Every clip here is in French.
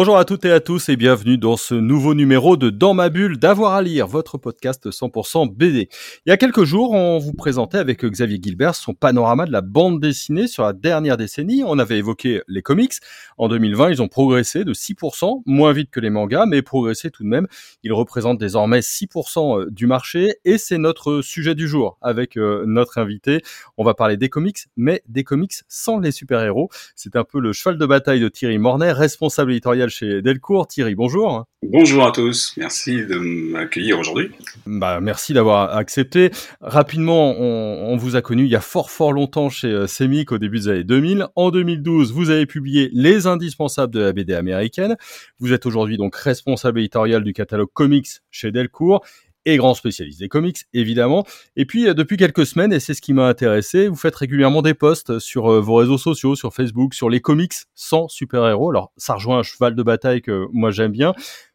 Bonjour à toutes et à tous et bienvenue dans ce nouveau numéro de Dans ma bulle d'avoir à lire, votre podcast 100% BD. Il y a quelques jours, on vous présentait avec Xavier Gilbert son panorama de la bande dessinée sur la dernière décennie. On avait évoqué les comics. En 2020, ils ont progressé de 6%, moins vite que les mangas, mais progressé tout de même. Ils représentent désormais 6% euh, du marché et c'est notre sujet du jour avec euh, notre invité. On va parler des comics, mais des comics sans les super-héros. C'est un peu le cheval de bataille de Thierry Mornay, responsable éditorial chez Delcourt. Thierry, bonjour. Bonjour à tous, merci de m'accueillir aujourd'hui. Bah, merci d'avoir accepté. Rapidement, on, vous a connu il y a fort fort longtemps chez euh, Semic au début des années 2000. En 2012, vous avez publié Les Indispensables de la BD américaine. Vous êtes aujourd'hui donc responsable éditorial du catalogue comics chez Delcourt et grand spécialiste des comics, évidemment. Et puis, euh, depuis quelques semaines, et c'est ce qui m'a intéressé, vous faites régulièrement des posts sur euh, vos réseaux sociaux, sur Facebook, sur les comics sans super-héros. Alors, ça rejoint un cheval de bataille que moi j'aime bien.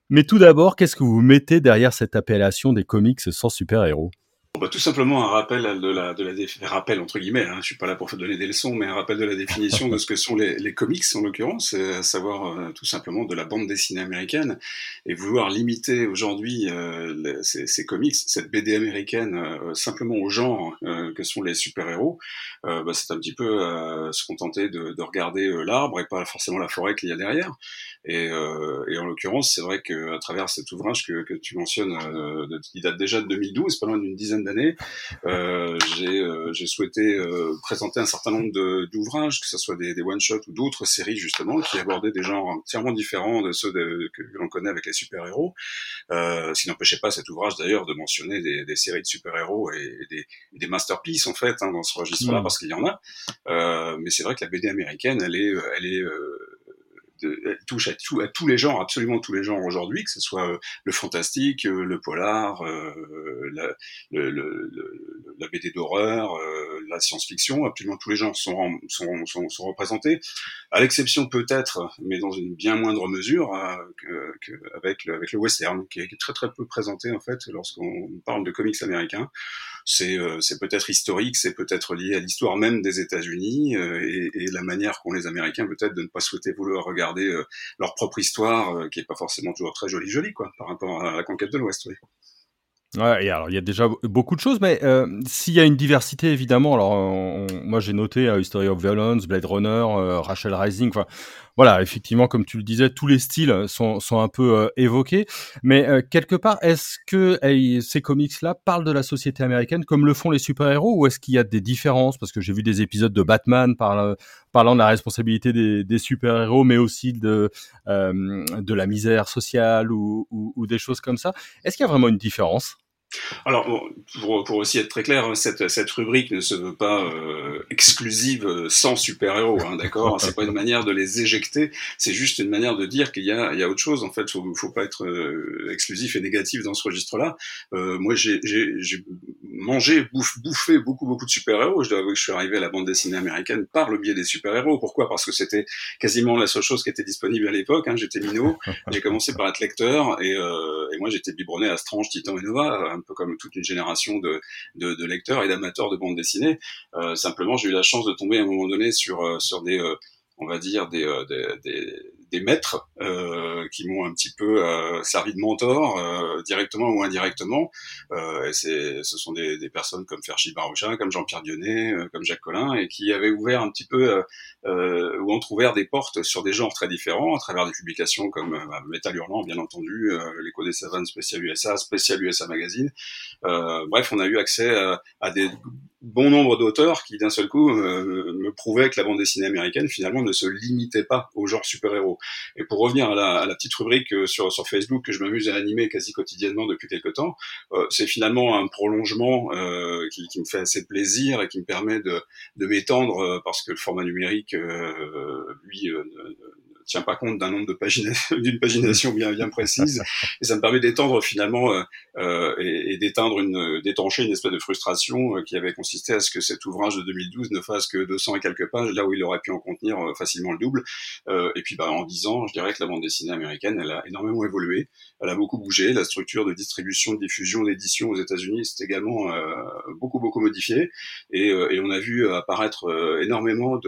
Mais tout d'abord, qu'est-ce que vous mettez derrière cette appellation des comics sans super-héros? Bah, tout simplement un rappel de la, de la rappel entre guillemets. Hein, je suis pas là pour donner des leçons, mais un rappel de la définition de ce que sont les, les comics en l'occurrence, à savoir euh, tout simplement de la bande dessinée américaine, et vouloir limiter aujourd'hui euh, ces, ces, comics, cette BD américaine, euh, simplement au genre que sont les super héros, bah, c'est un petit peu se contenter de, de regarder l'arbre et pas forcément la forêt qu'il y a derrière. Et, et en l'occurrence, c'est vrai que à travers cet ouvrage que, que tu mentionnes, qui date déjà de 2012, pas loin d'une dizaine d'années, euh, euh, j'ai souhaité euh, présenter un certain nombre d'ouvrages, que ce soit des, des one-shots ou d'autres séries justement, qui abordaient des genres entièrement différents de ceux que, l'on connaît avec les super-héros. Euh, ce qui n'empêchait pas cet ouvrage d'ailleurs de mentionner des, des, séries de super-héros et, des, des masterpieces en fait hein, dans ce registre-là, mmh. parce qu'il y en a. Euh, mais c'est vrai que la BD américaine, elle est, elle est elle touche à, tous les genres, absolument tous les genres aujourd'hui, que ce soit euh, le fantastique, euh, le polar, euh, la, le, BD d'horreur, la science-fiction, absolument tous les genres sont, représentés, à l'exception peut-être, mais dans une bien moindre mesure, avec, le, western, qui est très très peu présenté en fait lorsqu'on parle de comics américains. C'est peut-être historique, c'est peut-être lié à l'histoire même des États-Unis et, la manière qu'ont les Américains peut-être de ne pas souhaiter vouloir regarder euh, leur propre histoire, qui est pas forcément toujours très jolie jolie quoi, par rapport à la conquête de l'Ouest. Oui. Ouais, et alors il y a déjà beaucoup de choses, mais euh, s'il y a une diversité évidemment, alors moi j'ai noté euh, History of Violence, Blade Runner, euh, Rachel Rising, enfin voilà, effectivement comme tu le disais, tous les styles sont, sont un peu euh, évoqués, mais quelque part est-ce que ces comics-là parlent de la société américaine comme le font les super-héros, ou est-ce qu'il y a des différences? Parce que j'ai vu des épisodes de Batman parlant, parlant de la responsabilité des, des super-héros, mais aussi de de la misère sociale ou, ou, ou des choses comme ça. Est-ce qu'il y a vraiment une différence? Alors, pour, pour, aussi être très clair, hein, cette, cette rubrique ne se veut pas euh, exclusive euh, sans super-héros, hein, d'accord? C'est pas une manière de les éjecter, c'est juste une manière de dire qu'il y a, il y a autre chose. En fait, faut, faut pas être euh, exclusif et négatif dans ce registre-là. Euh, moi, j'ai mangé, bouffe, bouffé beaucoup, beaucoup de super-héros. Je dois avouer que je suis arrivé à la bande dessinée américaine par le biais des super-héros. Pourquoi? Parce que c'était quasiment la seule chose qui était disponible à l'époque. Hein. J'étais minot, j'ai commencé par être lecteur et, euh, et moi j'étais biberonné à Strange, Titan et Nova peu comme toute une génération de, lecteurs et d'amateurs de bande dessinée. Euh, simplement, j'ai eu la chance de tomber à un moment donné sur, euh, sur des, euh, on va dire, des, des maîtres euh, qui m'ont un petit peu euh, servi de mentor, euh, directement ou indirectement. et c'est, ce sont des, des, personnes comme Ferchi comme Jean-Pierre Dionnet, comme Jacques Collin, et qui avaient ouvert un petit peu, ou ont ouvert des portes sur des genres très différents, à travers des publications comme bah, Metal Hurlant, bien entendu, L'écho des Savanes, spécial USA, spécial USA Magazine. bref, on a eu accès à des bon nombre d'auteurs qui d'un seul coup me prouvaient que la bande dessinée américaine finalement ne se limitait pas au genre super-héros. Et pour revenir à la, petite rubrique euh, sur, Facebook que je m'amuse à animer quasi quotidiennement depuis quelques temps, euh, c'est finalement un prolongement euh, qui, me fait assez plaisir et qui me permet de, m'étendre euh, parce que le format numérique, lui, tient pas compte d'un nombre de pagination, d'une pagination bien bien précise, et ça me permet d'étendre finalement euh, et, et d'éteindre une, d'étancher une espèce de frustration qui avait consisté à ce que cet ouvrage de 2012 ne fasse que 200 et quelques pages, là où il aurait pu en contenir facilement le double. et puis, bah, en 10 ans, je dirais que la bande dessinée américaine, elle a énormément évolué, elle a beaucoup bougé, la structure de distribution, de diffusion, d'édition aux États-Unis s'est également beaucoup beaucoup modifiée, et, et on a vu apparaître énormément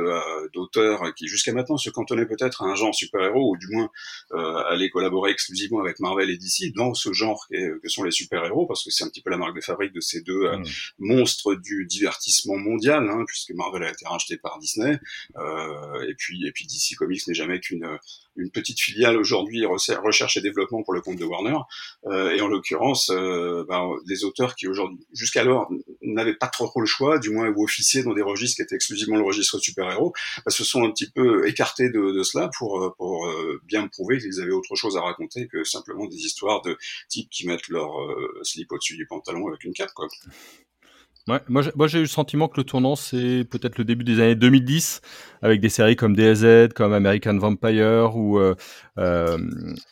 d'auteurs qui jusqu'à maintenant se cantonnaient peut-être à un genre super-héros, ou du moins euh, allaient collaborer exclusivement avec Marvel et DC dans ce genre que, que sont les super-héros, parce que c'est un petit peu la marque de fabrique de ces deux euh, mmh. monstres du divertissement mondial, hein, puisque Marvel a été racheté par Disney, euh, et puis et puis DC Comics n'est jamais qu'une une petite filiale aujourd'hui recherche et développement pour le compte de Warner. Euh, et en l'occurrence, euh, ben, les auteurs qui aujourd'hui, jusqu'alors, n'avaient pas trop, trop le choix, du moins ou officier dans des registres qui étaient exclusivement le registre super-héros, ben, se sont un petit peu écartés de, de cela pour, euh, pour bien prouver qu'ils avaient autre chose à raconter que simplement des histoires de types qui mettent leur slip au-dessus du pantalon avec une cape. Quoi. Ouais, moi, j'ai eu le sentiment que le tournant, c'est peut-être le début des années 2010, avec des séries comme DayZ, comme American Vampire, ou, euh, euh,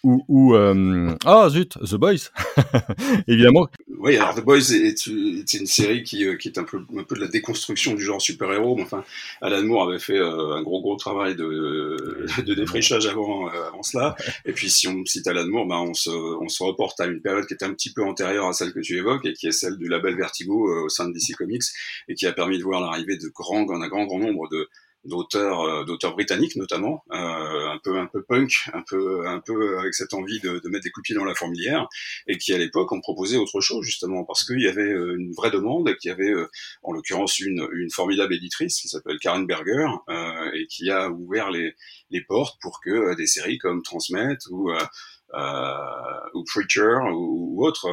ou, ou euh, oh zut, The Boys, évidemment. Oui, alors The Boys est, une série qui, qui est un peu, un peu de la déconstruction du genre super-héros. Enfin, Alan Moore avait fait un gros, gros travail de, de défrichage avant, avant cela. Et puis, si on cite Alan Moore, ben, on, se, on se reporte à une période qui est un petit peu antérieure à celle que tu évoques, et qui est celle du label Vertigo au sein de Comics et qui a permis de voir l'arrivée de grand, un grand, grand nombre de d'auteurs euh, d'auteurs britanniques notamment euh, un peu un peu punk un peu un peu avec cette envie de, de mettre des coups de pied dans la fourmilière et qui à l'époque ont proposé autre chose justement parce qu'il y avait euh, une vraie demande qui avait en l'occurrence une une formidable éditrice qui s'appelle Karen Berger et qui a ouvert les les portes pour que des séries comme Transmet ou ou Preacher ou, autre,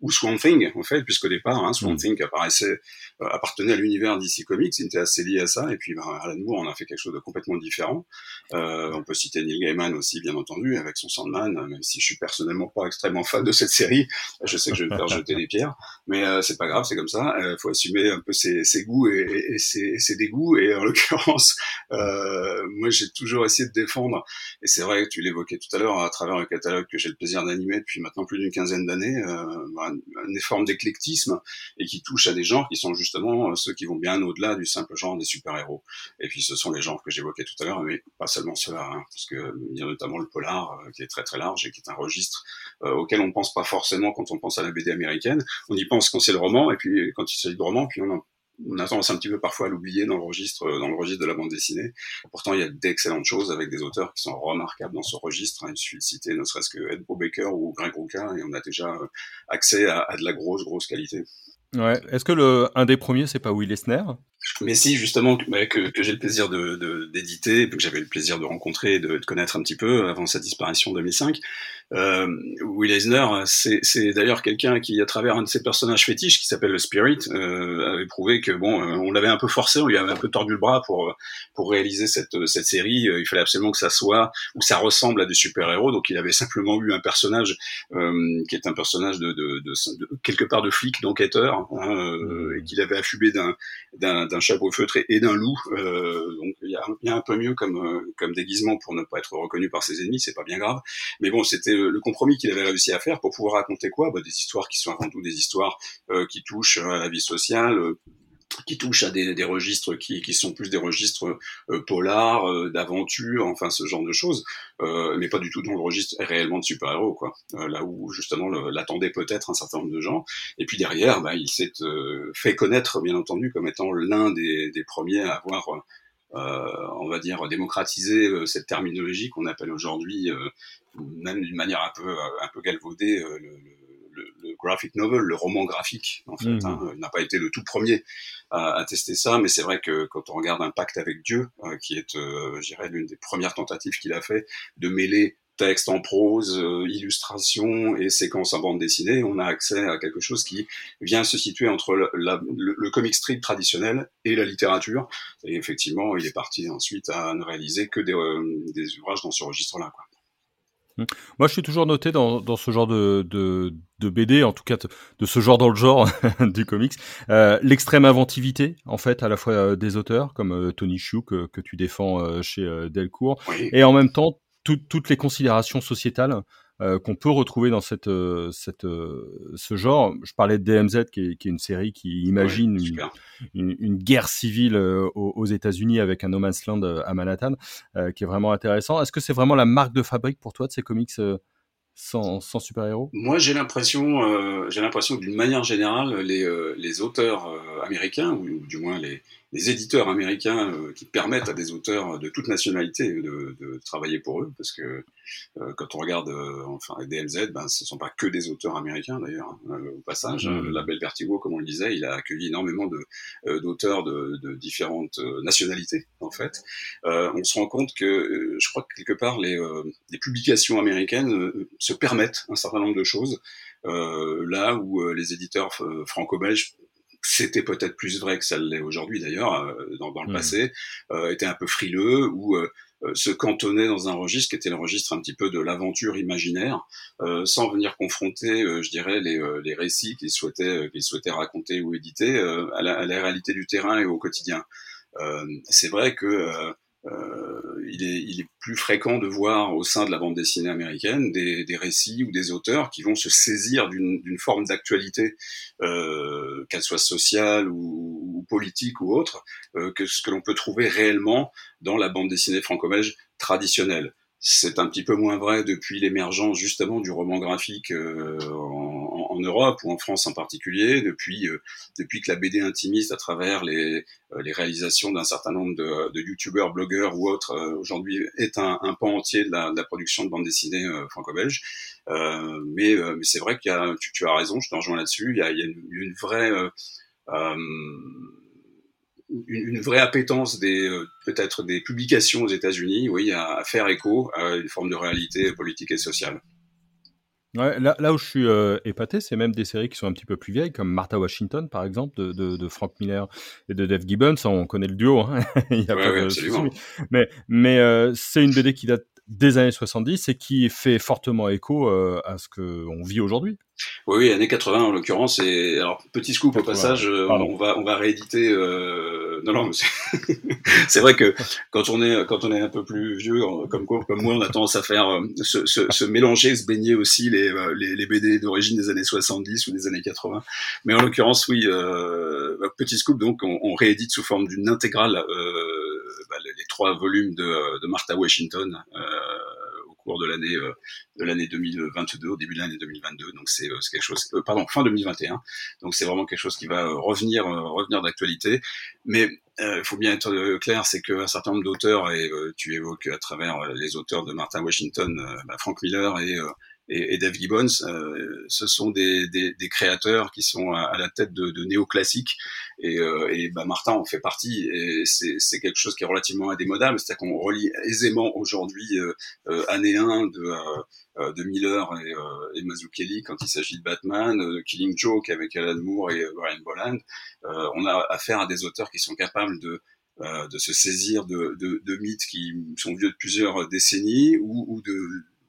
ou Swamp Thing en fait, puisqu'au départ, hein, Swamp mm. Thing apparaissait, euh, appartenait à l'univers DC Comics, il était assez lié à ça, et puis ben, Alan Moore en a fait quelque chose de complètement différent. Euh, on peut citer Neil Gaiman aussi, bien entendu, avec son Sandman, même si je suis personnellement pas extrêmement fan de cette série, je sais que je vais me faire jeter des pierres, mais euh, c'est pas grave, c'est comme ça. Il faut assumer un peu ses, ses goûts et, et, et ses, ses, dégoûts, et en l'occurrence, moi j'ai toujours essayé de défendre, et c'est vrai que tu l'évoquais tout à l'heure à travers le catalogue que j'ai le plaisir d'animer depuis maintenant plus d'une quinzaine d'années, euh, une forme d'éclectisme et qui touche à des genres qui sont justement euh, ceux qui vont bien au-delà du simple genre des super-héros. Et puis ce sont les genres que j'évoquais tout à l'heure, mais pas seulement ceux-là, hein, parce que il y a notamment le polar euh, qui est très très large et qui est un registre euh, auquel on ne pense pas forcément quand on pense à la BD américaine. On y pense quand c'est le roman, et puis quand il s'agit de roman, puis on en on a tendance un petit peu parfois à l'oublier dans le registre, dans le registre de la bande dessinée. Pourtant, il y a d'excellentes choses avec des auteurs qui sont remarquables dans ce registre. Il suffit de citer ne serait-ce que Ed Brubaker ou Greg Rucka et on a déjà euh, accès à, à de la grosse, grosse qualité. Ouais. Est-ce que le un des premiers, c'est pas Will Eisner? Mais si justement que, que, j'ai le plaisir de d'éditer, que j'avais le plaisir de rencontrer et de, de, connaître un petit peu avant sa disparition en 2005, euh, Will Eisner, c'est d'ailleurs quelqu'un qui, à travers un de ses personnages fétiches, qui s'appelle le Spirit, euh, avait prouvé que bon, euh, on l'avait un peu forcé, on lui avait un peu tordu le bras pour pour réaliser cette cette série. Il fallait absolument que ça soit ou ça ressemble à des super héros. Donc il avait simplement eu un personnage euh, qui est un personnage de, de, de, quelque part de flic, d'enquêteur, hein, euh, et qu'il avait affubé d'un d'un chapeau feutré et d'un loup. Euh, donc il y a, y a, un peu mieux comme comme déguisement pour ne pas être reconnu par ses ennemis. C'est pas bien grave. Mais bon, c'était le, compromis qu'il avait réussi à faire pour pouvoir raconter quoi? Bah, Des histoires qui sont avant tout des histoires euh, qui touchent à la vie sociale, euh, qui touchent à des, des registres qui, qui, sont plus des registres euh, polars, euh, d'aventure, enfin ce genre de choses, euh, mais pas du tout dans le registre réellement de super-héros, quoi. là où justement l'attendait peut-être un certain nombre de gens. Et puis derrière, bah, il s'est fait connaître, bien entendu, comme étant l'un des, des, premiers à avoir euh, on va dire, démocratiser euh, cette terminologie qu'on appelle aujourd'hui, euh, même d'une manière un peu, un peu galvaudée, le, le, le, graphic novel, le roman graphique, en fait, mmh. hein, n'a pas été le tout premier à, à tester ça, mais c'est vrai que quand on regarde Un pacte avec Dieu, qui est, euh, je dirais, l'une des premières tentatives qu'il a fait de mêler texte en prose, euh, illustration et séquences en bande dessinée, on a accès à quelque chose qui vient se situer entre le, le, comic strip traditionnel et la littérature. Et effectivement, il est parti ensuite à ne réaliser que des, euh, des ouvrages dans ce registre-là. Mmh. Moi, je suis toujours noté dans, dans ce genre de, de, de, BD, en tout cas de ce genre dans le genre du comics, euh, l'extrême inventivité, en fait, à la fois euh, des auteurs comme euh, Tony Chou que, que, tu défends euh, chez Delcourt, et en même temps toutes les considérations sociétales euh, qu'on peut retrouver dans cette, euh, cette, euh, ce genre. Je parlais de DMZ, qui est, qui est une série qui imagine une, une, guerre civile aux, aux États-Unis avec un No Man's Land à Manhattan, qui est vraiment intéressant. Est-ce que c'est vraiment la marque de fabrique pour toi de ces comics sans, sans super-héros? Moi, j'ai l'impression, j'ai l'impression que d'une manière générale, les, les auteurs américains, ou, du moins les, les éditeurs américains euh, qui permettent à des auteurs de toute nationalité de, de travailler pour eux, parce que euh, quand on regarde euh, enfin DLZ, ben ce sont pas que des auteurs américains d'ailleurs. Hein, au passage, mmh. le label Vertigo, comme on le disait, il a accueilli énormément de d'auteurs de, de, différentes nationalités en fait. on se rend compte que je crois que quelque part les, les publications américaines se permettent un certain nombre de choses. là où les éditeurs franco-belges c'était peut-être plus vrai que ça l'est aujourd'hui d'ailleurs, euh, dans, dans, le mmh. passé, euh, était un peu frileux ou euh, se cantonner dans un registre qui était le registre un petit peu de l'aventure imaginaire, euh, sans venir confronter, je dirais, les, les récits qu'ils souhaitaient, qu'ils souhaitaient raconter ou éditer à la, à, la, réalité du terrain et au quotidien. c'est vrai que euh, il, est, il, est, plus fréquent de voir au sein de la bande dessinée américaine des, des récits ou des auteurs qui vont se saisir d'une forme d'actualité, euh, qu'elle soit sociale ou, ou, politique ou autre, euh, que ce que l'on peut trouver réellement dans la bande dessinée franco-belge traditionnelle. C'est un petit peu moins vrai depuis l'émergence justement du roman graphique euh, en, Europe ou en France en particulier, depuis euh, depuis que la BD intimiste à travers les, euh, les réalisations d'un certain nombre de, de youtubeurs, blogueurs ou autres aujourd'hui est un, pan entier de la, production de bande dessinée franco-belge. mais c'est vrai qu'il y a, tu, as raison, je te rejoins là-dessus. Il y a, une, vraie une, vraie appétence des euh, peut-être des publications aux États-Unis, oui, à, faire écho à une forme de réalité politique et sociale. Ouais, là, là où je suis euh, épaté, c'est même des séries qui sont un petit peu plus vieilles, comme Martha Washington, par exemple, de, de, de Frank Miller et de Dave Gibbons. On connaît le duo, hein Il y a pas de Mais, mais euh, c'est une BD qui date des années 70 et qui fait fortement écho euh, à ce qu'on vit aujourd'hui. Oui, oui, années 80 en l'occurrence. Et alors petit scoop au passage, euh, on va on va rééditer. Euh... Non, non, c'est vrai que quand on est quand on est un peu plus vieux, comme quoi, comme moi, on a tendance à faire se, se, se mélanger, se baigner aussi les les, les BD d'origine des années 70 ou des années 80. Mais en l'occurrence, oui, euh, petit scoop. Donc, on, on réédite sous forme d'une intégrale. Euh, bah, les trois volumes de, Martha Washington euh, au cours de l'année euh, de l'année 2022, au début de l'année 2022. Donc c'est quelque chose, pardon, fin 2021. Donc c'est vraiment quelque chose qui va revenir revenir d'actualité. Mais il faut bien être clair, c'est qu'un certain nombre d'auteurs, et tu évoques à travers les auteurs de Martha Washington, bah, Frank Miller et et, et Dave Gibbons, euh, ce sont des, des, des, créateurs qui sont à, la tête de, de néoclassiques. Et, euh, et bah, Martin en fait partie. Et c'est quelque chose qui est relativement indémodable, c'est-à-dire qu'on relie aisément aujourd'hui euh, euh année 1 de euh, de Miller et, euh, et Mazzucchelli quand il s'agit de Batman, Killing Joke avec Alan Moore et Brian Bolland. on a affaire à des auteurs qui sont capables de de se saisir de, de, de, mythes qui sont vieux de plusieurs décennies ou, ou de,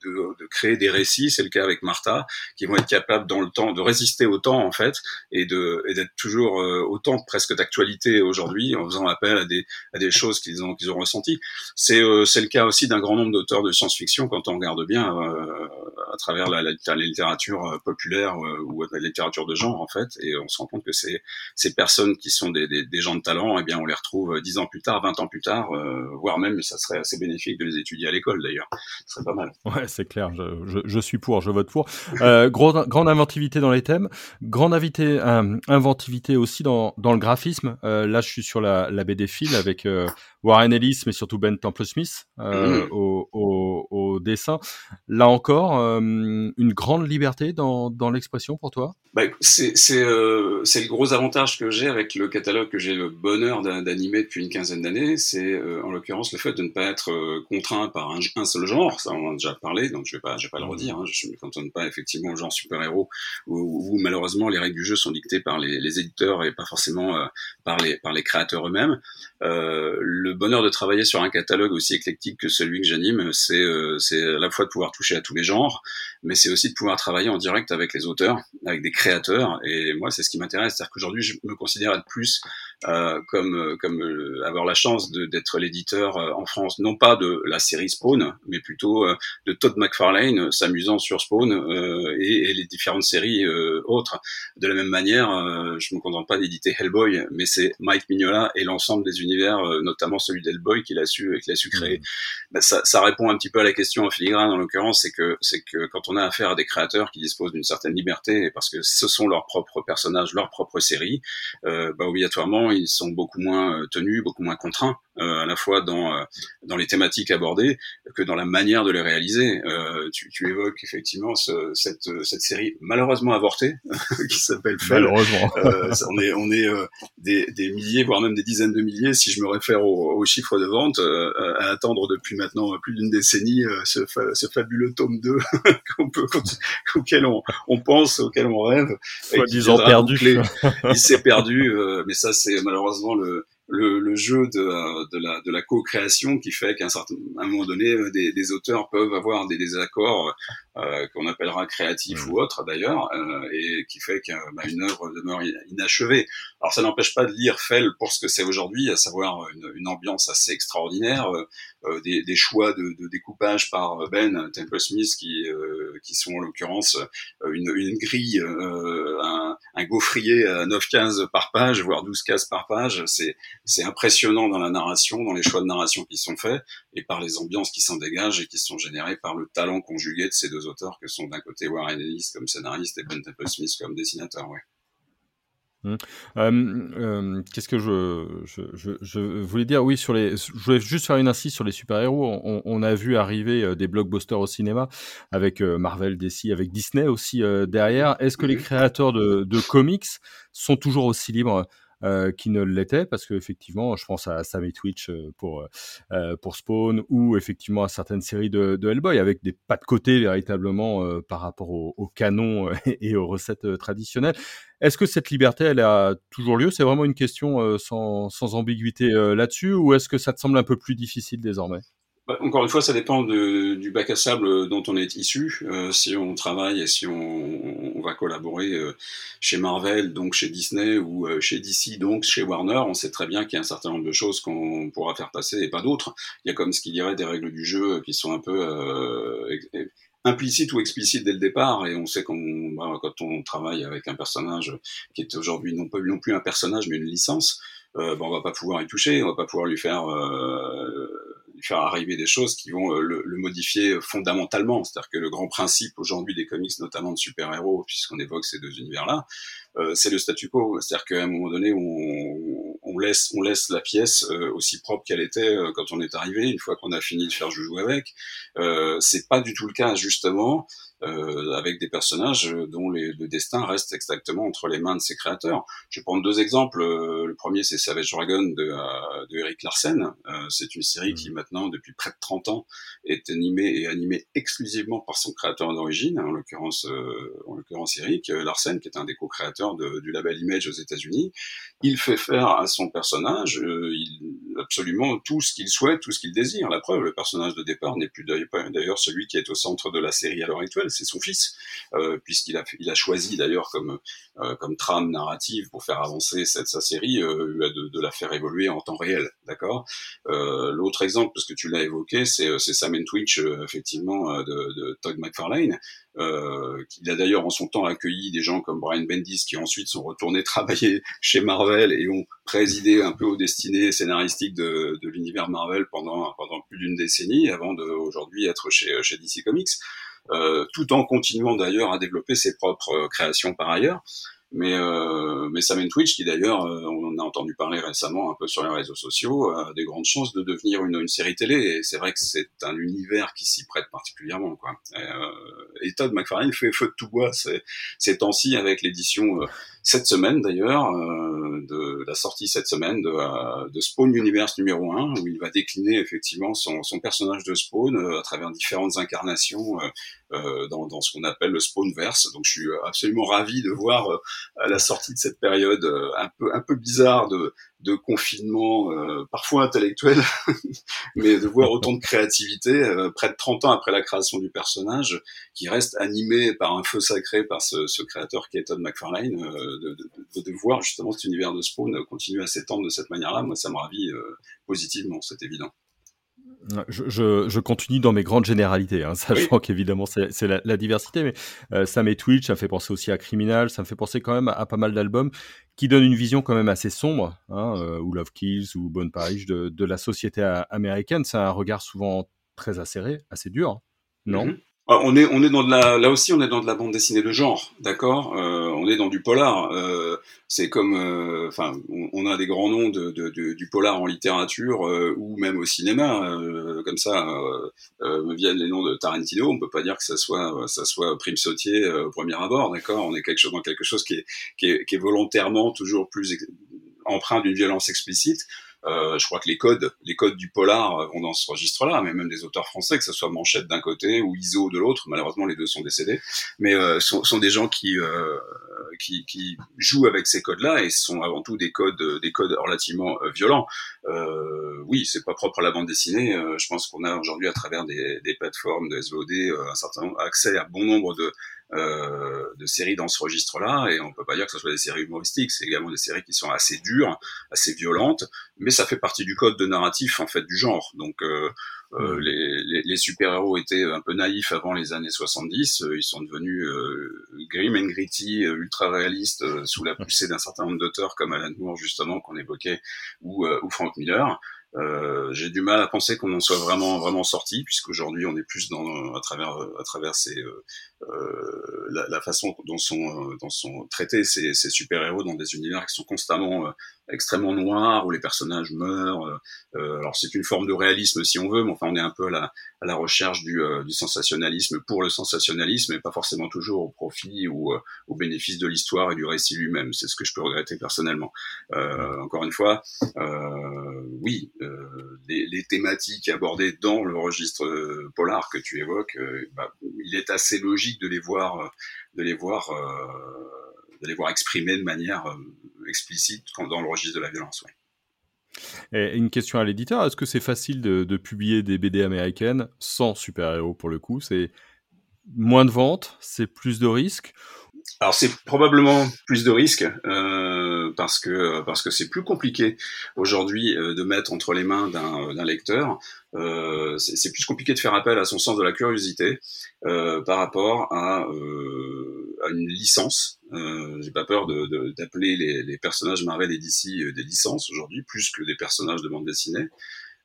de, de, créer des récits, c'est le cas avec Martha, qui vont être capables dans le temps de résister au temps en fait et de et d'être toujours euh, autant presque d'actualité aujourd'hui en faisant appel à des à des choses qu'ils ont qu'ils ont ressenties. C'est euh, c'est le cas aussi d'un grand nombre d'auteurs de science-fiction quand on regarde bien euh, à travers la, la, la littérature populaire ou la littérature de genre en fait et on se rend compte que ces ces personnes qui sont des, des, gens de talent, eh bien on les retrouve dix ans plus tard, 20 ans plus tard, voire même ça serait assez bénéfique de les étudier à l'école d'ailleurs. Ce serait pas mal. C'est clair, je, suis pour, je vote pour. Euh, grande, inventivité dans les thèmes, grande euh, inventivité aussi dans, le graphisme. Euh, là, je suis sur la, la BD Phil avec Warren Ellis, mais surtout Ben Temple Smith euh, mmh. au, au, au, dessin. Là encore, euh, une grande liberté dans, dans l'expression pour toi? Bah, c'est euh, le gros avantage que j'ai avec le catalogue que j'ai le bonheur d'animer depuis une quinzaine d'années, c'est euh, en l'occurrence le fait de ne pas être euh, contraint par un, seul genre, ça on en a déjà parlé, donc je vais pas je vais pas le redire, hein, je ne me cantonne pas effectivement au genre super-héros où, où, malheureusement les règles du jeu sont dictées par les, les éditeurs et pas forcément euh, par les par les créateurs eux-mêmes. le bonheur de travailler sur un catalogue aussi éclectique que celui que j'anime, c'est c'est à la fois de pouvoir toucher à tous les genres, mais c'est aussi de pouvoir travailler en direct avec les auteurs, avec des créateur. Et moi, c'est ce qui m'intéresse. C'est-à-dire qu'aujourd'hui, je me considère être plus euh, comme euh, comme euh, avoir la chance d'être l'éditeur en France, non pas de la série Spawn, mais plutôt de Todd McFarlane s'amusant sur Spawn et, et, les différentes séries autres. De la même manière, je me contente pas d'éditer Hellboy, mais c'est Mike Mignola et l'ensemble des univers, notamment celui d'Hellboy qu'il a su qu'il a su créer. Mmh. Bah, ça, ça, répond un petit peu à la question en filigrane en l'occurrence, c'est que c'est que quand on a affaire à des créateurs qui disposent d'une certaine liberté, parce que ce sont leurs propres personnages, leurs propres séries, euh, bah, obligatoirement ils sont beaucoup moins euh, tenus, beaucoup moins contraints, à la fois dans euh, dans les thématiques abordées que dans la manière de les réaliser. Euh, tu, tu, évoques effectivement ce, cette cette série malheureusement avortée qui s'appelle Malheureusement. on est on est des, des, milliers voire même des dizaines de milliers si je me réfère aux, chiffres de vente à attendre depuis maintenant plus d'une décennie ce, ce, fabuleux tome 2 qu'on peut auquel on, on pense auquel on rêve soit disant perdu il s'est perdu mais ça c'est malheureusement le le, jeu de, de la, de la co-création qui fait qu'à un certain un moment donné, euh, des, auteurs peuvent avoir des désaccords euh, qu'on appellera créatifs ou autres d'ailleurs, euh, et qui fait qu'une bah, œuvre demeure inachevée. Alors ça n'empêche pas de lire Fell pour ce que c'est aujourd'hui, à savoir une, une, ambiance assez extraordinaire, euh, euh, des, des, choix de, de, découpage par Ben Temple Smith qui, qui sont en l'occurrence une, une, grille, un, un gaufrier à 9 cases par page, voire 12 cases par page. C'est impressionnant dans la narration, dans les choix de narration qui sont faits et par les ambiances qui s'en dégagent et qui sont générées par le talent conjugué de ces deux auteurs que sont d'un côté Warren Ellis comme scénariste et Ben Temple Smith comme dessinateur. Ouais. Mmh. Euh, Qu'est-ce que je, je, je, je, voulais dire? Oui, sur les, je voulais juste faire une insiste sur les super-héros. On, on, a vu arriver des blockbusters au cinéma avec Marvel, DC, avec Disney aussi derrière. Est-ce que les créateurs de, de comics sont toujours aussi libres? Euh, qui ne l'était parce que effectivement, je pense à Sam Twitch euh, pour euh, pour Spawn ou effectivement à certaines séries de, Hellboy avec des pas de côté véritablement par rapport au, au canon et aux recettes traditionnelles. Est-ce que cette liberté, elle a toujours lieu? C'est vraiment une question sans, sans ambiguïté là-dessus ou est-ce que ça te semble un peu plus difficile désormais? Encore une fois, ça dépend de, du bac à sable dont on est issu. Euh, si on travaille et si on, on va collaborer euh, chez Marvel, donc chez Disney, ou euh, chez DC, donc chez Warner, on sait très bien qu'il y a un certain nombre de choses qu'on pourra faire passer et pas d'autres. Il y a comme ce qu'il dirait des règles du jeu qui sont un peu implicites ou explicites dès le départ et on sait qu'on bah, quand on travaille avec un personnage qui est aujourd'hui non non plus un personnage mais une licence euh, bah, on va pas pouvoir y toucher on va pas pouvoir lui faire euh, faire arriver des choses qui vont euh, le, le, modifier fondamentalement. C'est-à-dire que le grand principe aujourd'hui des comics, notamment de super-héros, puisqu'on évoque ces deux univers-là, euh, c'est le statu quo. C'est-à-dire qu'à un moment donné, on, on, laisse, on laisse la pièce euh, aussi propre qu'elle était quand on est arrivé, une fois qu'on a fini de faire joujou avec. c'est pas du tout le cas, justement. Euh, avec des personnages dont les, le destin reste exactement entre les mains de ses créateurs. Je vais prendre deux exemples. Euh, le premier, c'est Savage Dragon de, euh, de Eric Larsen. c'est une série qui mmh. maintenant, depuis près de 30 ans, est animée et animée exclusivement par son créateur d'origine, en l'occurrence, en l'occurrence Eric Larsen, qui est un des co-créateurs de, du label Image aux États-Unis. Il fait faire à son personnage il, absolument tout ce qu'il souhaite, tout ce qu'il désire. La preuve, le personnage de départ n'est plus d'ailleurs celui qui est au centre de la série à l'heure actuelle c'est son fils, euh, puisqu'il a, il a choisi d'ailleurs comme, euh, comme trame narrative pour faire avancer cette, sa série, euh, de, de, la faire évoluer en temps réel, d'accord L'autre exemple, parce que tu l'as évoqué, c'est Sam Twitch, effectivement, de, Todd McFarlane, euh, il a d'ailleurs en son temps accueilli des gens comme Brian Bendis qui ensuite sont retournés travailler chez Marvel et ont présidé un peu aux destinées scénaristiques de, l'univers Marvel pendant, plus d'une décennie avant de aujourd'hui être chez, DC Comics. Euh, tout en continuant d'ailleurs à développer ses propres euh, créations par ailleurs. Mais, euh, mais Sam Twitch, qui d'ailleurs, on a entendu parler récemment un peu sur les réseaux sociaux, a des grandes chances de devenir une, une série télé. Et c'est vrai que c'est un univers qui s'y prête particulièrement. Quoi. Et, euh, et Todd McFarlane fait feu de tout bois ces, ces temps-ci avec l'édition cette semaine d'ailleurs, euh, de la sortie cette semaine de, euh, de, Spawn Universe numéro 1, où il va décliner effectivement son, son personnage de Spawn euh, à travers différentes incarnations dans, dans, ce qu'on appelle le Spawnverse. Donc je suis absolument ravi de voir à la sortie de cette période un peu un peu bizarre de, de confinement, parfois intellectuel, mais de voir autant de créativité près de 30 ans après la création du personnage, qui reste animé par un feu sacré par ce, ce créateur qui est Todd McFarlane de, de, de, voir justement cet univers de Spawn continuer à s'étendre de cette manière-là, moi ça me ravit euh, positivement, c'est évident. Je, je, je, continue dans mes grandes généralités, hein, sachant qu'évidemment c'est la, la, diversité, mais euh, ça met Twitch, ça me fait penser aussi à Criminal, ça me fait penser quand même à, pas mal d'albums qui donnent une vision quand même assez sombre, hein, euh, ou Love Kills ou Bonne Paris de, de, la société américaine. C'est un regard souvent très acéré, assez dur, non? Mm -hmm. Ah, on est, on est dans de la, là aussi, on est dans de la bande dessinée de genre, d'accord. Euh, on est dans du polar. Euh, c'est comme, euh, enfin, on, on, a des grands noms de, de, de, du polar en littérature euh, ou même au cinéma, euh, comme ça me viennent les noms de Tarantino. On peut pas dire que ça soit, ça soit Prime Sautier au premier abord, d'accord. On est quelque chose dans quelque chose qui est, qui est, qui est volontairement toujours plus empreint d'une violence explicite. Euh, je crois que les codes, les codes du polar vont dans ce registre-là, mais même des auteurs français, que ce soit Manchette d'un côté ou Iso de l'autre, malheureusement les deux sont décédés, mais euh, sont, sont, des gens qui, euh, qui, qui, jouent avec ces codes-là et sont avant tout des codes, des codes relativement euh, violents. Euh, oui, c'est pas propre à la bande dessinée. je pense qu'on a aujourd'hui à travers des, des plateformes de SVOD un certain accès à bon nombre de euh, de séries dans ce registre-là, et on peut pas dire que ce soit des séries humoristiques, c'est également des séries qui sont assez dures, assez violentes, mais ça fait partie du code de narratif en fait du genre. Donc euh, euh, les, les, les super-héros étaient un peu naïfs avant les années 70, ils sont devenus euh, grim and gritty, ultra réalistes sous la poussée d'un certain nombre d'auteurs comme Alan Moore justement qu'on évoquait ou, ou Frank Miller. Euh, j'ai du mal à penser qu'on en soit vraiment vraiment sorti, puisqu'aujourd'hui on est plus dans à travers à travers ces, euh, euh la, la, façon dont sont dont sont traités ces, ces super héros dans des univers qui sont constamment euh, extrêmement noirs où les personnages meurent. Euh, euh, alors c'est une forme de réalisme si on veut, mais enfin on est un peu à la, à la recherche du, euh, du, sensationnalisme pour le sensationnalisme et pas forcément toujours au profit ou au bénéfice de l'histoire et du récit lui-même. C'est ce que je peux regretter personnellement. encore une fois, oui, les, les, thématiques abordées dans le registre polar que tu évoques, bah, il est assez logique de les voir, de les voir de voir exprimer de manière euh, explicite dans le registre de la violence. Une question à l'éditeur, est-ce que c'est facile de, publier des BD américaines sans super-héros pour le coup? C'est moins de ventes, c'est plus de risques alors c'est probablement plus de risques euh, parce que parce que c'est plus compliqué aujourd'hui euh, de mettre entre les mains d'un lecteur. Euh, c'est plus compliqué de faire appel à son sens de la curiosité euh, par rapport à, euh, à une licence. J'ai pas peur d'appeler de, les, les, personnages Marvel et DC des licences aujourd'hui plus que des personnages de bande dessinée.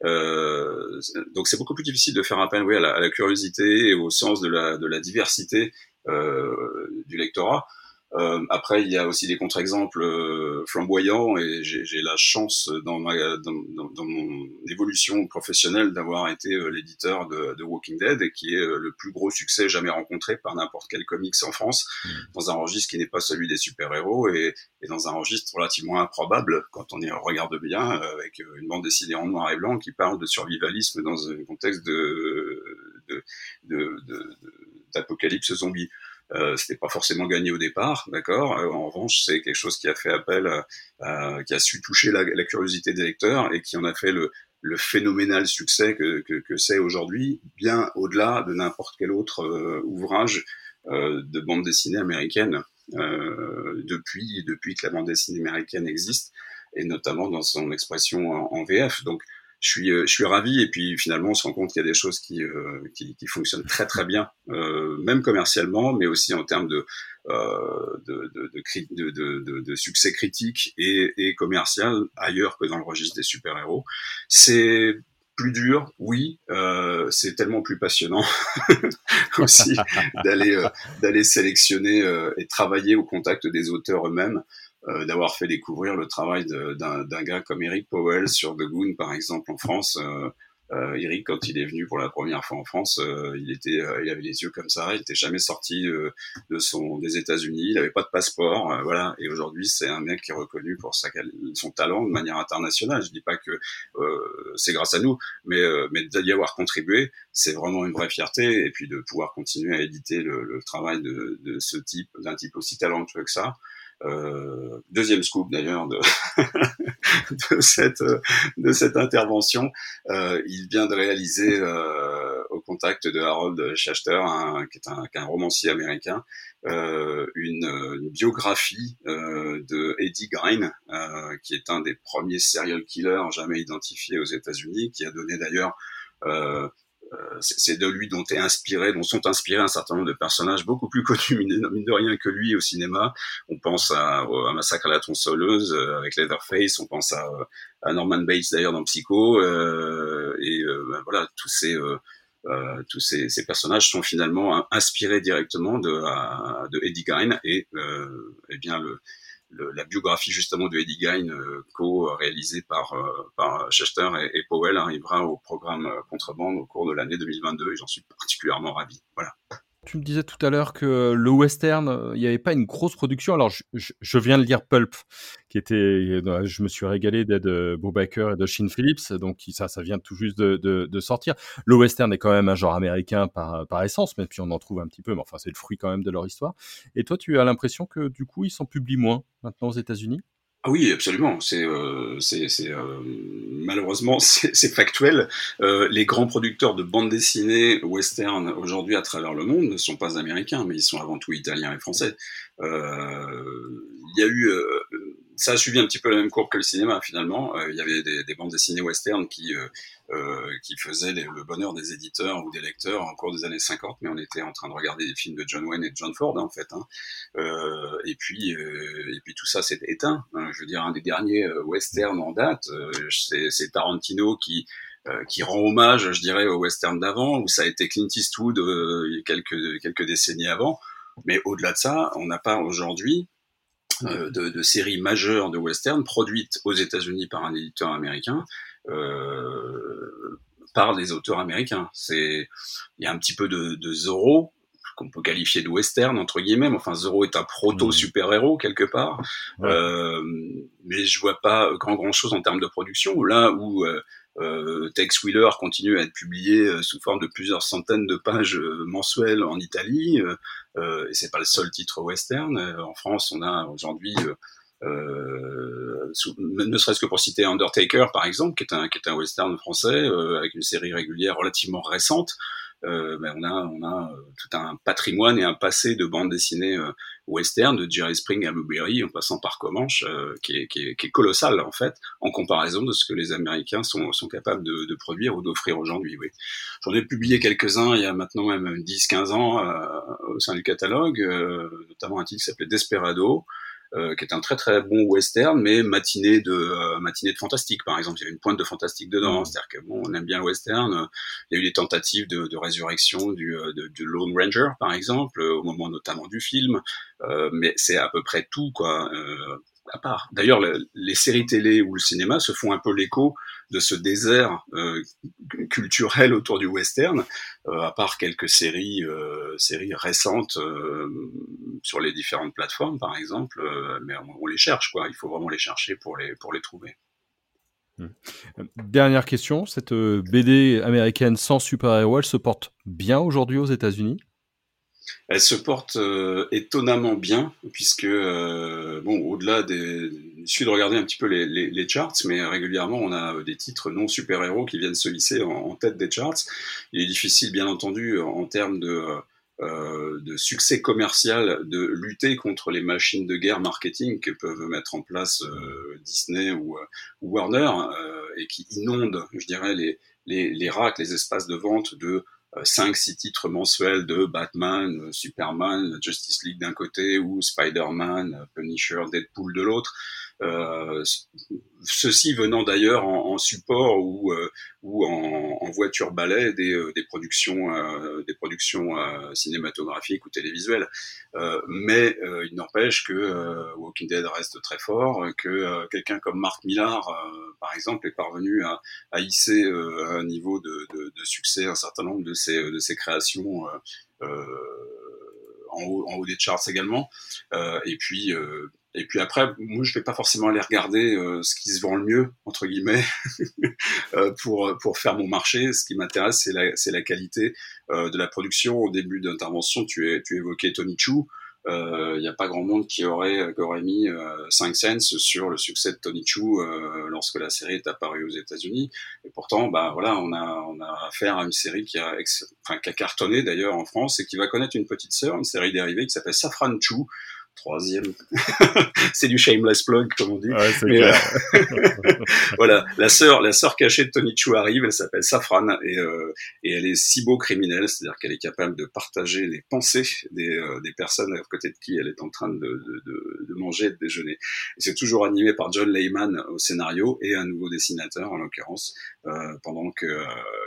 Euh, donc c'est beaucoup plus difficile de faire appel oui, à, la, à la curiosité et au sens de la, de la diversité euh, du lectorat. Euh, après, il y a aussi des contre-exemples euh, flamboyants et j'ai la chance dans, ma, dans, mon évolution professionnelle d'avoir été euh, l'éditeur de, de, Walking Dead et qui est euh, le plus gros succès jamais rencontré par n'importe quel comics en France, mmh. dans un registre qui n'est pas celui des super-héros et, et, dans un registre relativement improbable quand on y regarde bien, avec une bande dessinée en noir et blanc qui parle de survivalisme dans un contexte de, de, de, de d'apocalypse zombie. Euh, c'était pas forcément gagné au départ, d'accord. Euh, en revanche, c'est quelque chose qui a fait appel, qui a su toucher la, curiosité des lecteurs et qui en a fait le, phénoménal succès que, c'est aujourd'hui, bien au-delà de n'importe quel autre euh, ouvrage euh, de bande dessinée américaine depuis depuis que la bande dessinée américaine existe et notamment dans son expression en, en VF. Donc je suis, euh, je suis ravi. Et puis finalement, on se rend compte qu'il y a des choses qui, euh, qui, qui, fonctionnent très très bien, euh, même commercialement, mais aussi en termes de, euh, de, de, de, de, de, succès critique et, et commercial ailleurs que dans le registre des super-héros. C'est plus dur, oui, euh, c'est tellement plus passionnant aussi d'aller euh, d'aller sélectionner et travailler au contact des auteurs eux-mêmes d'avoir fait découvrir le travail d'un gars comme Eric Powell sur The Goon, par exemple, en France. Euh, Eric, quand il est venu pour la première fois en France, euh, il était, euh, il avait les yeux comme ça, il n'était jamais sorti de son des États-Unis, il n'avait pas de passeport, voilà. Et aujourd'hui, c'est un mec qui est reconnu pour sa, son talent de manière internationale. Je dis pas que c'est grâce à nous, mais mais d'y avoir contribué, c'est vraiment une vraie fierté. Et puis de pouvoir continuer à éditer le, le travail de, de ce type, d'un type aussi talentueux que ça. Euh, deuxième scoop d'ailleurs de, de, cette, de cette intervention. Euh, il vient de réaliser euh, au contact de Harold Schachter, qui, est un, un, romancier américain, euh, une, une, biographie euh, de Eddie Grine, qui est un des premiers serial killers jamais identifiés aux États-Unis, qui a donné d'ailleurs euh, euh, c'est de lui dont est inspiré, dont sont inspirés un certain nombre de personnages beaucoup plus connus mine de rien que lui au cinéma. On pense à, à Massacre à la tronçonneuse euh, avec Leatherface, on pense à, à Norman Bates d'ailleurs dans Psycho, euh, et ben voilà tous ces euh, tous ces, ces, personnages sont finalement inspirés directement de, de Eddie Gein et, euh, et bien le, la biographie justement de Eddie Gein, euh, co-réalisée par, euh, par Schachter et, Powell, arrivera au programme euh, Contrebande au cours de l'année 2022 et j'en suis particulièrement ravi. Voilà. Tu me disais tout à l'heure que le western, il n'y avait pas une grosse production. Alors, je, viens de lire Pulp, qui était, je me suis régalé d'Ed Baker et de Shane Phillips, donc ça, ça vient tout juste de, sortir. Le western est quand même un genre américain par, par essence, mais puis on en trouve un petit peu, mais enfin, c'est le fruit quand même de leur histoire. Et toi, tu as l'impression que du coup, ils s'en publient moins maintenant aux États-Unis? Ah oui, absolument. C'est, euh, euh, malheureusement, c'est, factuel. Euh, les grands producteurs de bandes dessinées western aujourd'hui à travers le monde ne sont pas américains, mais ils sont avant tout italiens et français. Il y a eu ça a suivi un petit peu la même courbe que le cinéma finalement. Euh, il y avait des, des, bandes dessinées western qui euh, euh, qui faisaient le bonheur des éditeurs ou des lecteurs en cours des années 50, mais on était en train de regarder des films de John Wayne et de John Ford en fait. Hein. Euh, et puis et puis tout ça s'est éteint. Hein. Je veux dire un des derniers westerns en date, c'est Tarantino qui qui rend hommage, je dirais, au western d'avant, où ça a été Clint Eastwood quelques quelques décennies avant. Mais au-delà de ça, on n'a pas aujourd'hui de, de, séries majeures de western produites aux États-Unis par un éditeur américain euh, par des auteurs américains. C'est il y a un petit peu de, de Zorro qu'on peut qualifier de western entre guillemets. Enfin, Zorro est un proto super héros quelque part, euh, mais je vois pas grand grand chose en termes de production. Là où euh, euh, Tex Wheeler continue à être publié euh, sous forme de plusieurs centaines de pages euh, mensuelles en Italie, et c'est pas le seul titre western. En France, on a aujourd'hui euh, ne serait-ce que pour citer Undertaker par exemple, qui est un, qui est un western français avec une série régulière relativement récente, euh, ben on a, on a euh, tout un patrimoine et un passé de bande dessinée euh, western, de Jerry Spring à Blueberry, en passant par Comanche, qui est, qui, est, qui, est, colossal en fait, en comparaison de ce que les Américains sont, sont capables de, de produire ou d'offrir aujourd'hui. Oui. J'en ai publié quelques-uns il y a maintenant même 10-15 ans au sein du catalogue, notamment un titre qui s'appelait Desperado, euh, qui est un très très bon western, mais matinée de euh, matinée de fantastique par exemple. Il y a une pointe de fantastique dedans, mmh. c'est-à-dire que bon, on aime bien le western. Il y a eu des tentatives de, de résurrection du, euh, de, du Lone Ranger par exemple, au moment notamment du film, mais c'est à peu près tout quoi D'ailleurs, les séries télé ou le cinéma se font un peu l'écho de ce désert euh, culturel autour du western, euh, à part quelques séries, euh, récentes sur les différentes plateformes, par exemple. mais on, les cherche, quoi. Il faut vraiment les chercher pour les pour les trouver. Hmm. Dernière question, cette BD américaine sans super-héros, se porte bien aujourd'hui aux États-Unis? Elle se porte euh, étonnamment bien, puisque, euh, bon, au-delà des... Il suffit de regarder un petit peu les, les, les, charts, mais régulièrement, on a des titres non super-héros qui viennent se lisser en, tête des charts. Il est difficile, bien entendu, en termes de... Euh, de succès commercial de lutter contre les machines de guerre marketing que peuvent mettre en place euh, Disney ou, ou Warner et qui inondent, je dirais, les, les, les racks, les espaces de vente de 5-6 euh, titres mensuels de Batman, euh, Superman, Justice League d'un côté ou Spider-Man, euh, Punisher, Deadpool de l'autre. Ceci venant d'ailleurs en, support ou, ou en, en, voiture balai des, des productions, des productions cinématographiques ou télévisuelles. mais il n'empêche que Walking Dead reste très fort, que quelqu'un comme Mark Millar, par exemple, est parvenu à, à hisser un niveau de, de, de, succès un certain nombre de ses, de ses créations en haut, en, haut, des charts également. Euh, et puis euh, et puis après, moi, je vais pas forcément aller regarder euh, ce qui se vend le mieux entre guillemets pour pour faire mon marché. Ce qui m'intéresse, c'est la c'est la qualité de la production. Au début d'intervention, tu es tu évoquais Tony Chu il euh, n'y a pas grand monde qui aurait, qui aurait mis 5 euh, cents sur le succès de Tony Chu euh, lorsque la série est apparue aux États-Unis. Et pourtant, bah voilà, on a, on a affaire à une série qui a, enfin, qui a cartonné d'ailleurs en France et qui va connaître une petite sœur, une série dérivée qui s'appelle Safran Chu, troisième. c'est du shameless plug, comme on dit. Mais, voilà, la sœur, la sœur cachée de Tony Chu arrive. Elle s'appelle Safran et, euh, et elle est cybo-criminelle, c'est-à-dire qu'elle est capable de partager les pensées des, euh, des personnes à côté de qui elle est en train de, de, de, de manger et de déjeuner. C'est toujours animé par John Lehman au scénario et un nouveau dessinateur en l'occurrence, euh, pendant que, euh,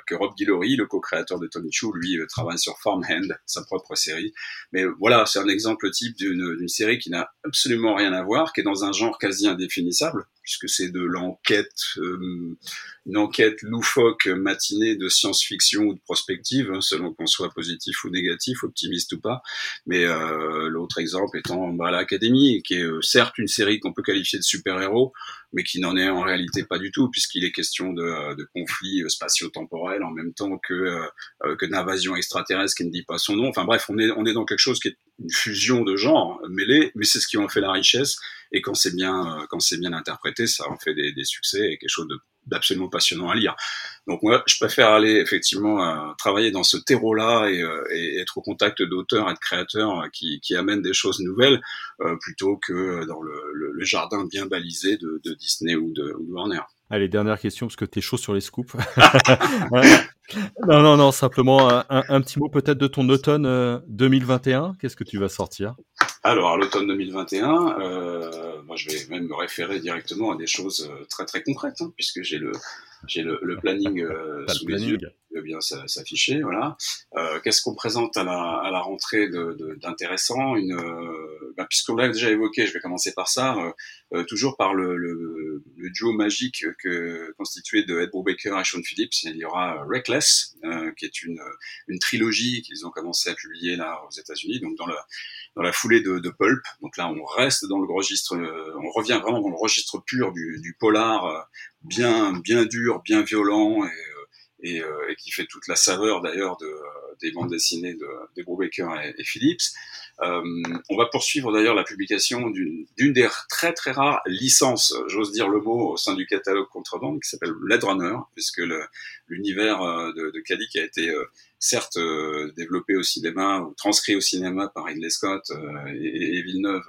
que Rob Guillory, le co-créateur de Tony Chu, lui euh, travaille sur Farmhand, sa propre série. Mais voilà, c'est un exemple type d'une série qui n'a absolument rien à voir, qui est dans un genre quasi indéfinissable, puisque c'est de l'enquête, euh, une enquête loufoque matinée de science-fiction ou de prospective, hein, selon qu'on soit positif ou négatif, optimiste ou pas. Mais euh, l'autre exemple étant bah, l'Académie, qui est euh, certes une série qu'on peut qualifier de super-héros, mais qui n'en est en réalité pas du tout, puisqu'il est question de, de conflits spatio-temporels en même temps que, que d'invasion extraterrestre qui ne dit pas son nom. Enfin bref, on est, on est dans quelque chose qui est une fusion de genres mêlés, mais c'est ce qui en fait la richesse. Et quand c'est bien, quand c'est bien interprété, ça en fait des, des succès et quelque chose d'absolument passionnant à lire. Donc moi, je préfère aller effectivement euh, travailler dans ce terreau-là et, euh, et, être au contact d'auteurs et de créateurs qui, qui amènent des choses nouvelles euh, plutôt que dans le, le, jardin bien balisé de, de Disney ou de, ou de Warner. Allez, dernière question, parce que tu es chaud sur les scoops. non, non, non, simplement un, un, petit mot peut-être de ton automne 2021. Qu'est-ce que tu vas sortir? Alors, à l'automne 2021, euh, moi je vais même me référer directement à des choses euh, très très concrètes, hein, puisque j'ai le, j'ai le, le, planning euh, sous les yeux, il bien s'afficher. Voilà. Euh, Qu'est-ce qu'on présente à la, à la rentrée d'intéressant de, Une, euh, bah, puisqu'on l'a déjà évoqué, je vais commencer par ça. Euh, euh, toujours par le, le, le, duo magique que constitué de Ed Brubaker et Sean Phillips. Il y aura Reckless, qui est une, une trilogie qu'ils ont commencé à publier là aux États-Unis, donc dans la dans la foulée de, Pulp. Donc là, on reste dans le registre, on revient vraiment dans le registre pur du, polar, bien bien dur, bien violent et euh, qui fait toute la saveur d'ailleurs de, des bandes dessinées de, de Brubaker et Phillips. Euh, on va poursuivre d'ailleurs la publication d'une des très très rares licences, j'ose dire le mot, au sein du catalogue Contrebande, qui s'appelle Blade Runner, puisque l'univers euh, de, de Cadic a été euh, certes développé au cinéma ou transcrit au cinéma par Ridley Scott et, Villeneuve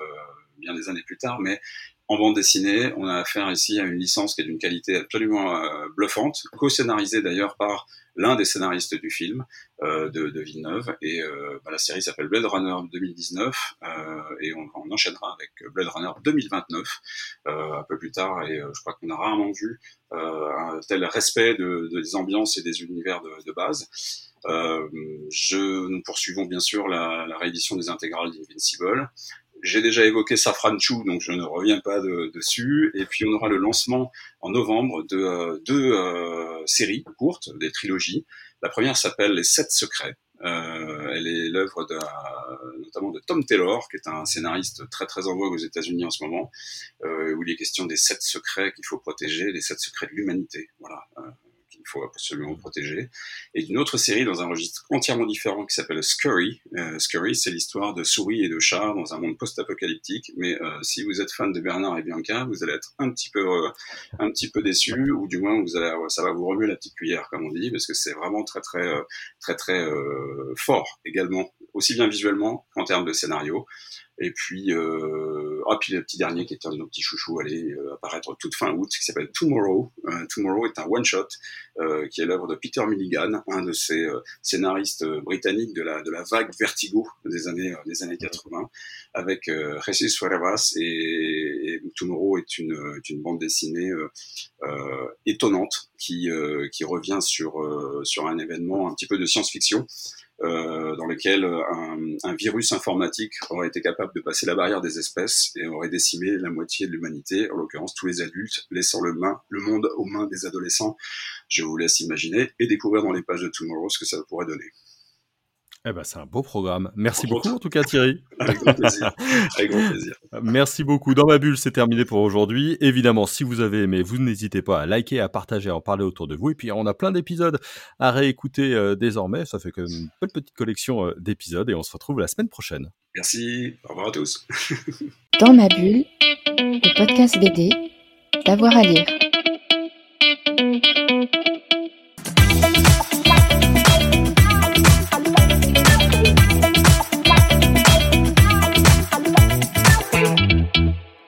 bien des années plus tard, mais en bande dessinée, on a affaire ici à une licence qui est d'une qualité absolument bluffante, co-scénarisée d'ailleurs par l'un des scénaristes du film euh, de, Villeneuve. Et euh, bah, la série s'appelle Blade Runner 2019 euh, et on, enchaînera avec Blade Runner 2029 euh, un peu plus tard. Et je crois qu'on a rarement vu un tel respect de, de, des ambiances et des univers de, base. nous poursuivons bien sûr la, la réédition des intégrales d'Invincible. J'ai déjà évoqué Safran Chu, donc je ne reviens pas de, dessus. Et puis on aura le lancement en novembre de euh, deux euh, séries courtes, des trilogies. La première s'appelle Les Sept Secrets. Euh, elle est l'œuvre notamment de Tom Taylor, qui est un scénariste très très en vogue aux États-Unis en ce moment, euh, où il est question des sept secrets qu'il faut protéger, les sept secrets de l'humanité. Voilà. Euh, il faut absolument protéger. Et d'une autre série dans un registre entièrement différent qui s'appelle Scurry. Euh, Scurry, c'est l'histoire de souris et de chats dans un monde post-apocalyptique. Mais euh, si vous êtes fan de Bernard et Bianca, vous allez être un petit peu, euh, un petit peu déçu, ou du moins vous allez, ça va vous remuer la petite cuillère, comme on dit, parce que c'est vraiment très, très, euh, très, très, fort également, aussi bien visuellement qu'en termes de scénario. Et puis, ah, puis le petit dernier qui est un de nos petits chouchous, allait apparaître toute fin août, qui s'appelle Tomorrow. Tomorrow est un one-shot qui est l'œuvre de Peter Milligan, un de ces scénaristes britanniques de la, de la vague Vertigo des années, des années 80, avec euh, Jesus Fueravas et, et, Tomorrow est une, une bande dessinée étonnante qui, qui revient sur, sur un événement un petit peu de science-fiction euh, dans lequel un, un, virus informatique aurait été capable de passer la barrière des espèces aurait décimé la moitié de l'humanité, en l'occurrence tous les adultes, laissant le, main, le monde aux mains des adolescents. Je vous laisse imaginer et découvrir dans les pages de Tomorrow ce que ça pourrait donner. Eh ben, c'est un beau programme. Merci beaucoup, en tout cas, Thierry. Avec grand plaisir. Avec grand plaisir. Merci beaucoup. Dans ma bulle, c'est terminé pour aujourd'hui. Évidemment, si vous avez aimé, vous n'hésitez pas à liker, à partager, à en parler autour de vous. Et puis, on a plein d'épisodes à réécouter euh, désormais. Ça fait comme une belle petite collection euh, d'épisodes et on se retrouve la semaine prochaine. Merci. Au revoir à tous. Dans ma bulle, le podcast BD, d'avoir à lire.